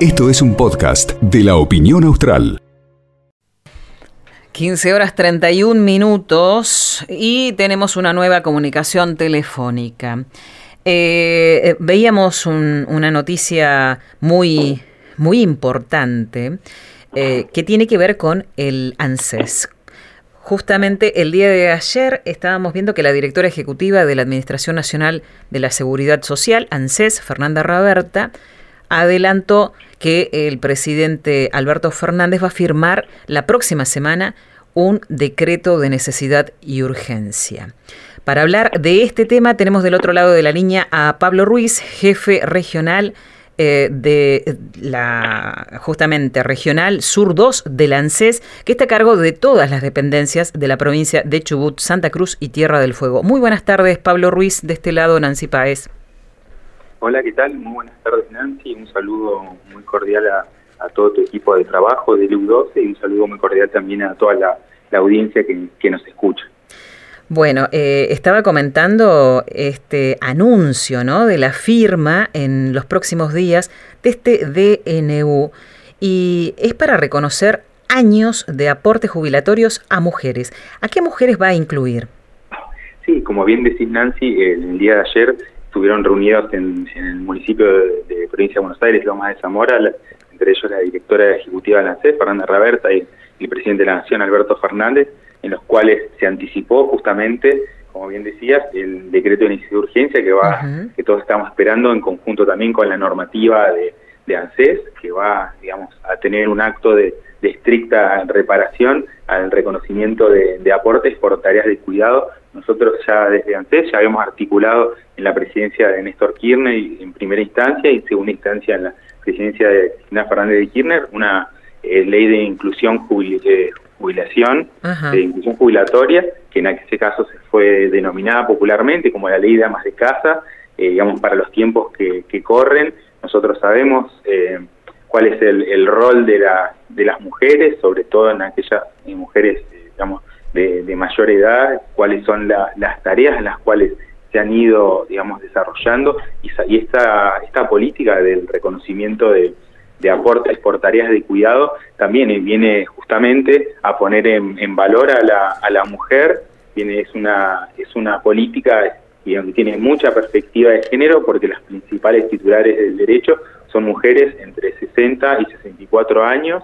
Esto es un podcast de la opinión austral. 15 horas 31 minutos y tenemos una nueva comunicación telefónica. Eh, veíamos una noticia muy, muy importante eh, que tiene que ver con el ANSES. Justamente el día de ayer estábamos viendo que la directora ejecutiva de la Administración Nacional de la Seguridad Social, ANSES, Fernanda Raberta, adelantó que el presidente Alberto Fernández va a firmar la próxima semana un decreto de necesidad y urgencia. Para hablar de este tema tenemos del otro lado de la línea a Pablo Ruiz, jefe regional eh, de la justamente regional Sur 2 del ANSES, que está a cargo de todas las dependencias de la provincia de Chubut, Santa Cruz y Tierra del Fuego. Muy buenas tardes, Pablo Ruiz, de este lado Nancy Paez. Hola, ¿qué tal? Muy buenas tardes, Nancy. Un saludo muy cordial a, todo tu equipo de trabajo de LU12 y un saludo muy cordial también a toda la, audiencia que, nos escucha. Bueno, eh, estaba comentando este anuncio ¿no? de la firma en los próximos días de este DNU y es para reconocer años de aportes jubilatorios a mujeres. ¿A qué mujeres va a incluir? Sí, como bien decís Nancy, el día de ayer estuvieron reunidos en, el municipio de, Provincia de Buenos Aires, Lomas de Zamora, entre ellos la directora ejecutiva de la ANSES, Fernanda Raberta, y el presidente de la Nación, Alberto Fernández, en los cuales se anticipó justamente, como bien decías, el decreto de inicio de urgencia que va, que todos estamos esperando en conjunto también con la normativa de, de ANSES, que va, digamos, a tener un acto de, estricta reparación al reconocimiento de, de aportes por tareas de cuidado. Nosotros ya desde antes ya habíamos articulado en la presidencia de Néstor Kirchner en primera instancia y en segunda instancia en la presidencia de Cristina Fernández de Kirchner una eh, ley de inclusión eh, jubilación, de inclusión jubilatoria, que en ese caso se fue denominada popularmente como la ley de amas de casa, eh, digamos, para los tiempos que, corren. Nosotros sabemos cuál es el, rol de, la, de las mujeres, sobre todo en aquellas mujeres, digamos, de, mayor edad, cuáles son las tareas en las cuales se han ido, digamos, desarrollando y, y esta, esta política del reconocimiento de, aportes por tareas de cuidado también viene justamente a poner en, valor a la, a la mujer, viene, es, una, es una política que tiene mucha perspectiva de género porque las principales titulares del derecho son mujeres entre 60 y 64 años,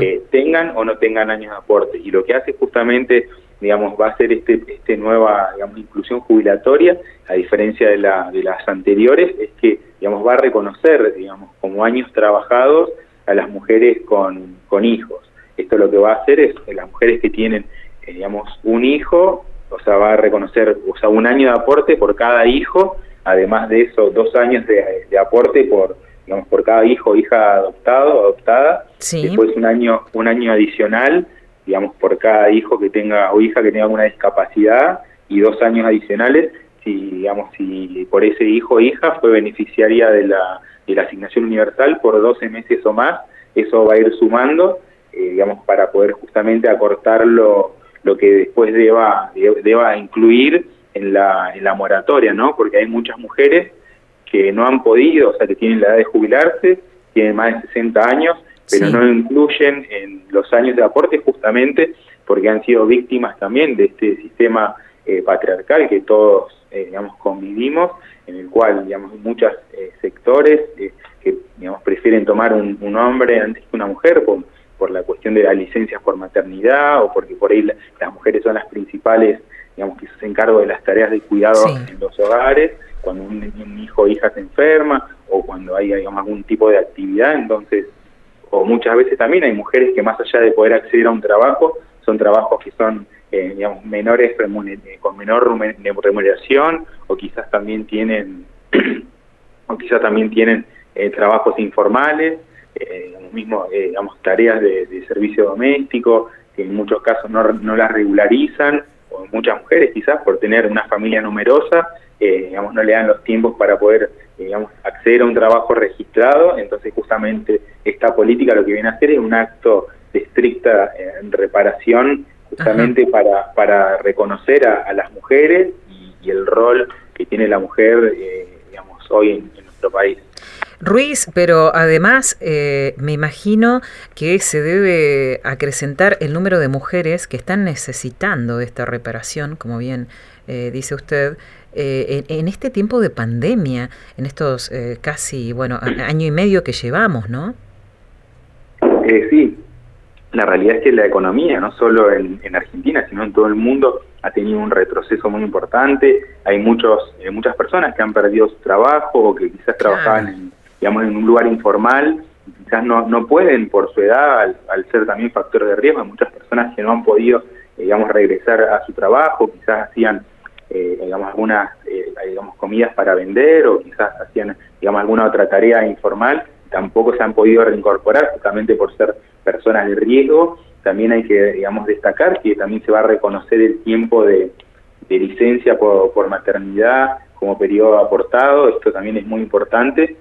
eh, tengan o no tengan años de aporte. Y lo que hace justamente, digamos, va a ser este, este nueva, digamos, inclusión jubilatoria, a diferencia de, la, de las anteriores, es que, digamos, va a reconocer, digamos, como años trabajados a las mujeres con, con hijos. Esto lo que va a hacer es que las mujeres que tienen, eh, digamos, un hijo, o sea, va a reconocer, o sea, un año de aporte por cada hijo, además de eso, dos años de aporte por digamos, por cada hijo o hija adoptado adoptada. Después un año, un año adicional, digamos, por cada hijo que tenga o hija que tenga alguna discapacidad y dos años adicionales si, digamos, si por ese hijo o hija fue beneficiaria de la, de la asignación universal por 12 meses o más, eso va a ir sumando, eh, digamos, para poder justamente acortar lo, que después deba, deba incluir en la, en la moratoria, ¿no? Porque hay muchas mujeres que no han podido, o sea, que tienen la edad de jubilarse, tienen más de 60 años, pero no incluyen en los años de aporte justamente porque han sido víctimas también de este sistema eh, patriarcal que todos, eh, digamos, convivimos, en el cual, digamos, muchos eh, sectores que, digamos, prefieren tomar un, hombre antes que una mujer por, por la cuestión de las licencias por maternidad o porque por ahí las mujeres son las principales, digamos, que se hacen cargo de las tareas de cuidado en los hogares, cuando un, hijo o hija se enferma o cuando hay digamos, algún tipo de actividad, entonces, o muchas veces también hay mujeres que más allá de poder acceder a un trabajo, son trabajos que son eh, digamos, menores eh, con menor remuneración o quizás también tienen o quizás también tienen eh, trabajos informales, eh, mismo digamos tareas de, servicio doméstico que en muchos casos no, no las regularizan o muchas mujeres quizás por tener una familia numerosa digamos, no le dan los tiempos para poder digamos, acceder a un trabajo registrado, entonces justamente esta política lo que viene a hacer es un acto de estricta eh, reparación justamente para, para reconocer a, las mujeres y, el rol que tiene la mujer, eh, digamos, hoy en, nuestro país. Ruiz, pero además eh, me imagino que se debe acrecentar el número de mujeres que están necesitando esta reparación, como bien eh, dice usted, eh, en, este tiempo de pandemia, en estos casi, bueno, año y medio que llevamos, ¿no? sí, la realidad es que la economía, no solo en, Argentina, sino en todo el mundo, ha tenido un retroceso muy importante. Hay muchos, muchas personas que han perdido su trabajo o que quizás trabajaban en digamos, en un lugar informal, quizás no, no pueden por su edad, al, ser también factor de riesgo, hay muchas personas que no han podido, eh, digamos, regresar a su trabajo, quizás hacían, eh, digamos, algunas, eh, digamos, comidas para vender o quizás hacían, digamos, alguna otra tarea informal, tampoco se han podido reincorporar justamente por ser personas de riesgo. También hay que, digamos, destacar que también se va a reconocer el tiempo de, licencia por, por maternidad, como periodo aportado, esto también es muy importante.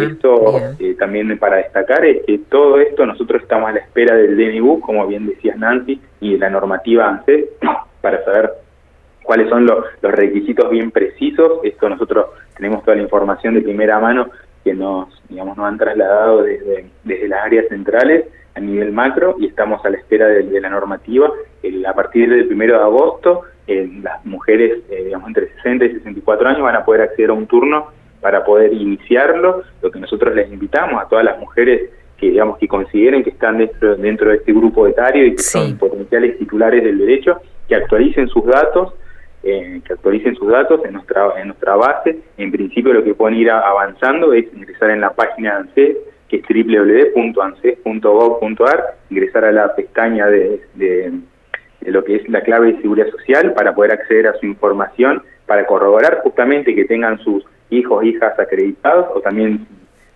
esto eh, también para destacar es que todo esto nosotros estamos a la espera del DNU, como bien decías Nancy, y de la normativa ANSES para saber cuáles son los, requisitos bien precisos. Esto nosotros tenemos toda la información de primera mano que nos, digamos, nos han trasladado desde, desde las áreas centrales a nivel macro y estamos a la espera de, la normativa. a partir del primero de agosto las mujeres, eh, digamos, entre 60 y 64 años van a poder acceder a un turno para poder iniciarlo, lo que nosotros les invitamos a todas las mujeres que digamos que consideren que están dentro, dentro de este grupo etario y que son potenciales titulares del derecho, que actualicen sus datos, eh, que actualicen sus datos en nuestra, en nuestra base. En principio lo que pueden ir avanzando es ingresar en la página de ANSES, que es www.anses.gov.ar, ingresar a la pestaña de de lo que es la clave de seguridad social para poder acceder a su información, para corroborar justamente que tengan sus hijos, hijas acreditados o también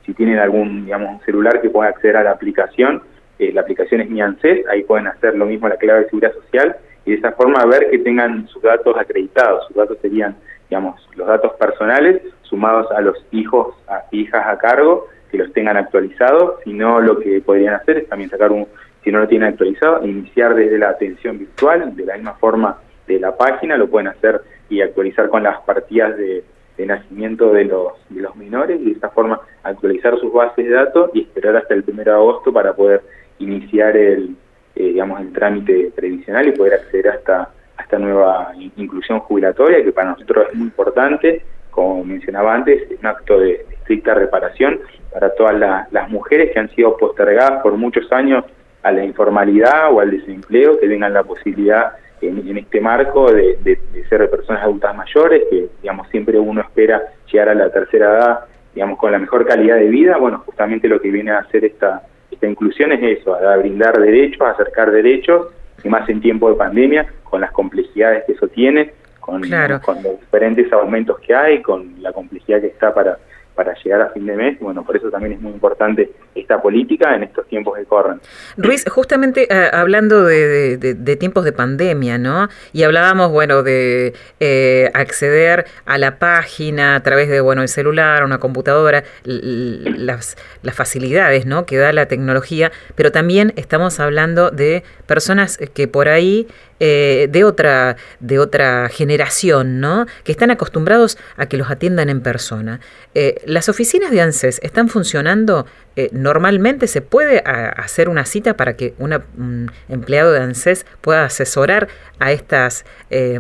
si tienen algún digamos, celular que puedan acceder a la aplicación. Eh, la aplicación es Mi ANSES, ahí pueden hacer lo mismo la clave de seguridad social y de esa forma ver que tengan sus datos acreditados. Sus datos serían, digamos, los datos personales sumados a los hijos, a hijas a cargo, que los tengan actualizados, si no lo que podrían hacer es también sacar un si no lo tienen actualizado, iniciar desde la atención virtual, de la misma forma de la página, lo pueden hacer y actualizar con las partidas de, nacimiento de los, de los menores y de esta forma actualizar sus bases de datos y esperar hasta el 1 de agosto para poder iniciar el, eh, digamos, el trámite previsional y poder acceder a esta nueva inclusión jubilatoria que para nosotros es muy importante, como mencionaba antes, es un acto de estricta reparación para todas las mujeres que han sido postergadas por muchos años a la informalidad o al desempleo, que tengan la posibilidad en, este marco de, ser personas adultas mayores, que digamos siempre uno espera llegar a la tercera edad, digamos con la mejor calidad de vida, bueno, justamente lo que viene a hacer esta, esta inclusión es eso, a brindar derechos, a acercar derechos, y más en tiempo de pandemia, con las complejidades que eso tiene, con, con los diferentes aumentos que hay, con la complejidad que está para para llegar a fin de mes. Bueno, por eso también es muy importante esta política en estos tiempos que corren. Ruiz, justamente eh, hablando de, tiempos de pandemia, ¿no? Y hablábamos, bueno, de eh, acceder a la página a través de, bueno, el celular, una computadora, las, las facilidades, ¿no? Que da la tecnología, pero también estamos hablando de personas que por ahí eh, de, otra, de otra generación, ¿no? Que están acostumbrados a que los atiendan en persona. Eh, ¿Las oficinas de ANSES están funcionando eh, normalmente? ¿Se puede hacer una cita para que un empleado de ANSES pueda asesorar a estas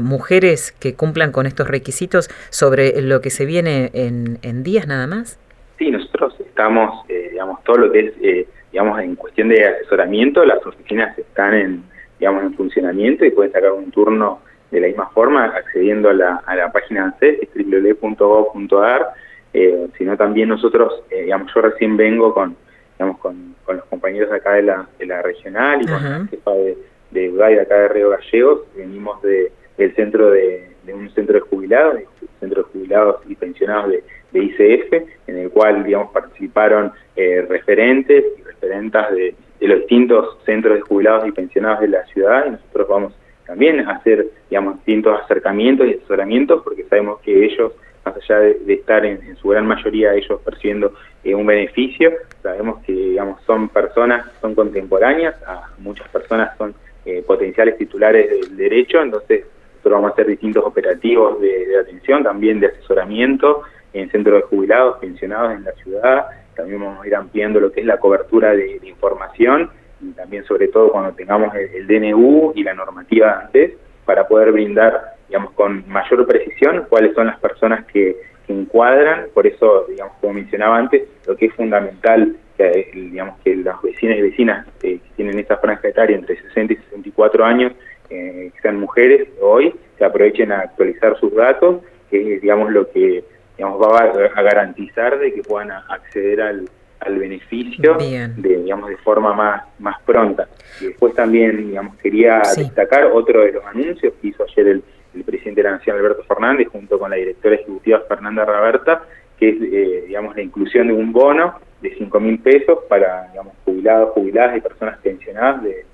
mujeres que cumplan con estos requisitos sobre lo que se viene en, días nada más? Sí, nosotros estamos, digamos, todo lo que es, digamos, en cuestión de asesoramiento, las oficinas están en digamos, en funcionamiento y pueden sacar un turno de la misma forma accediendo a la, a la página ANSES, www.gov.ar, eh, sino también nosotros, eh, digamos, yo recién vengo con, digamos, con, con, los compañeros acá de la, de la regional y con la jefa de, de UDAI acá de Río Gallegos, venimos de, del centro de, de un centro de jubilados, centro de jubilados y pensionados de, de ICF, en el cual, digamos, participaron eh, referentes y referentas de, de los distintos centros de jubilados y pensionados de la ciudad y nosotros vamos también a hacer, digamos, distintos acercamientos y asesoramientos porque sabemos que ellos, más allá de, estar en, su gran mayoría ellos percibiendo eh, un beneficio, sabemos que, digamos, son personas, son contemporáneas, a muchas personas son eh, potenciales titulares del derecho, entonces nosotros vamos a hacer distintos operativos de, atención, también de asesoramiento, en centros de jubilados, pensionados en la ciudad. También vamos a ir ampliando lo que es la cobertura de, información y también sobre todo cuando tengamos el, DNU y la normativa antes para poder brindar, digamos, con mayor precisión cuáles son las personas que, encuadran. Por eso, digamos, como mencionaba antes, lo que es fundamental que, digamos, que los vecinos y vecinas eh, que tienen esa franja etaria entre 60 y 64 años, eh, que sean mujeres hoy, se aprovechen a actualizar sus datos, que es digamos, lo que digamos, va a, garantizar de que puedan acceder al, al beneficio de digamos de forma más más pronta. Y después también digamos quería destacar otro de los anuncios que hizo ayer el, el, presidente de la nación Alberto Fernández junto con la directora ejecutiva Fernanda Raberta que es eh, digamos la inclusión de un bono de 5 mil pesos para digamos, jubilados, jubiladas y personas pensionadas de,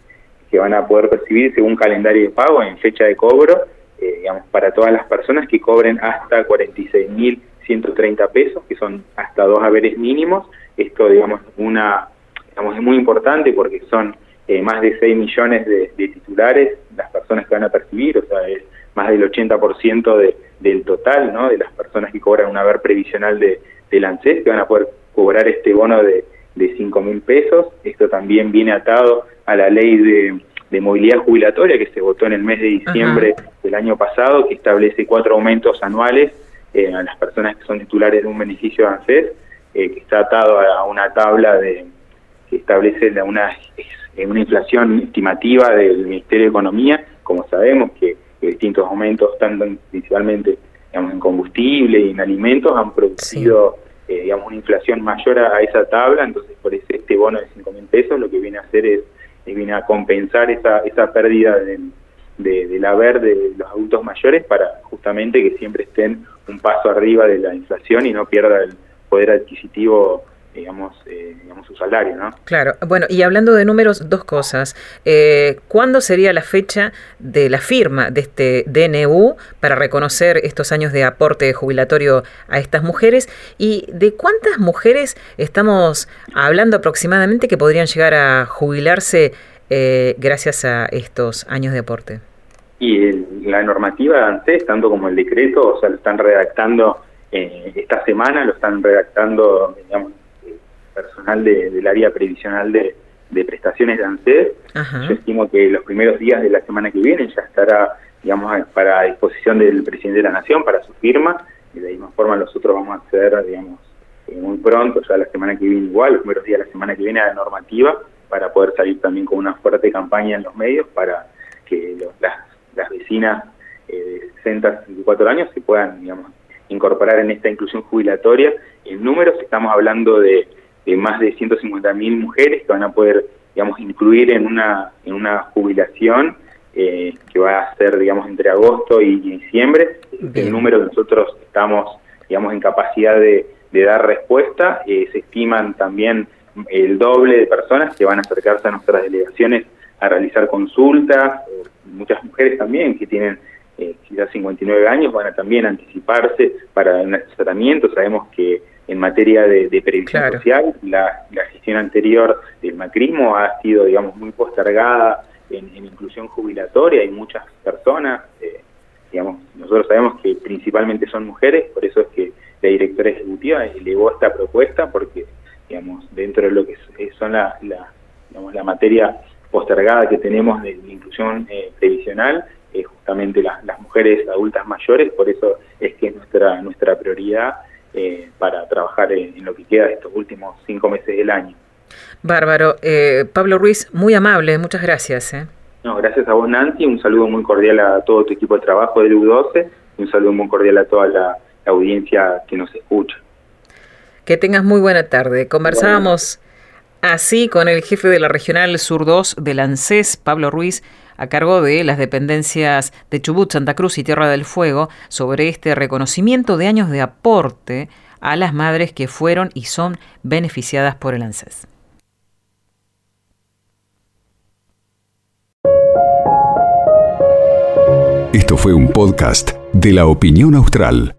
que van a poder percibir según calendario de pago en fecha de cobro, eh, digamos, para todas las personas que cobren hasta 46 mil 130 pesos, que son hasta dos haberes mínimos. Esto, digamos, una, digamos, es muy importante porque son eh, más de 6 millones de, titulares las personas que van a percibir, o sea, es más del 80% de, del total, ¿no? De las personas que cobran un haber previsional de, del que van a poder cobrar este bono de, de 5 mil pesos. Esto también viene atado a la ley de, movilidad jubilatoria que se votó en el mes de diciembre del año pasado, que establece cuatro aumentos anuales eh, a las personas que son titulares de un beneficio de ANSES, eh, que está atado a, una tabla de que establece una, una inflación estimativa del Ministerio de Economía, como sabemos que distintos aumentos, tanto principalmente digamos, en combustible y en alimentos, han producido eh, digamos, una inflación mayor a, esa tabla, entonces por ese, este bono de 5 mil pesos lo que viene a hacer es, viene a compensar esa, esa pérdida del, del haber de los adultos mayores para justamente que siempre estén un paso arriba de la inflación y no pierda el poder adquisitivo digamos, eh, digamos su salario, ¿no? Claro, bueno, y hablando de números, dos cosas. Eh, ¿Cuándo sería la fecha de la firma de este DNU para reconocer estos años de aporte jubilatorio a estas mujeres? ¿Y de cuántas mujeres estamos hablando aproximadamente que podrían llegar a jubilarse eh, gracias a estos años de aporte? Y la normativa ANSES, tanto como el decreto, o sea, lo están redactando esta semana, lo están redactando, digamos, personal del área previsional de, prestaciones de ANSES. Yo estimo que los primeros días de la semana que viene ya estará, digamos, para disposición del presidente de la Nación para su firma. Y de la misma forma nosotros vamos a acceder, digamos, eh, muy pronto, ya la semana que viene igual, los primeros días de la semana que viene a la normativa, para poder salir también con una fuerte campaña en los medios para que las, vecinas eh, de 60 a 64 años se puedan, digamos, incorporar en esta inclusión jubilatoria. En números estamos hablando de más de 150.000 mujeres que van a poder, digamos, incluir en una, en una jubilación eh, que va a ser, digamos, entre agosto y diciembre. El número que nosotros estamos, digamos, en capacidad de, dar respuesta. Eh, se estiman también el doble de personas que van a acercarse a nuestras delegaciones a realizar consultas, muchas mujeres también que tienen eh, quizás 59 años van a también anticiparse para un tratamiento. Sabemos que en materia de, previsión social, la, gestión anterior del macrismo ha sido, digamos, muy postergada en, inclusión jubilatoria. Y muchas personas, eh, digamos, nosotros sabemos que principalmente son mujeres, por eso es que la directora ejecutiva elevó esta propuesta porque, digamos, dentro de lo que son la, digamos, la materia postergada que tenemos de, inclusión eh, previsional, es justamente las mujeres adultas mayores, por eso es que es nuestra, nuestra prioridad eh, para trabajar en, lo que queda de estos últimos cinco meses del año. Bárbaro. Eh, Pablo Ruiz, muy amable, muchas gracias. Eh. No, gracias a vos, Nancy. Un saludo muy cordial a todo tu equipo de trabajo del U12 y un saludo muy cordial a toda la, audiencia que nos escucha. Que tengas muy buena tarde. Conversábamos así con el jefe de la Regional Sur 2 del ANSES, Pablo Ruiz, a cargo de las dependencias de Chubut, Santa Cruz y Tierra del Fuego sobre este reconocimiento de años de aporte a las madres que fueron y son beneficiadas por el ANSES. Esto fue un podcast de la opinión austral.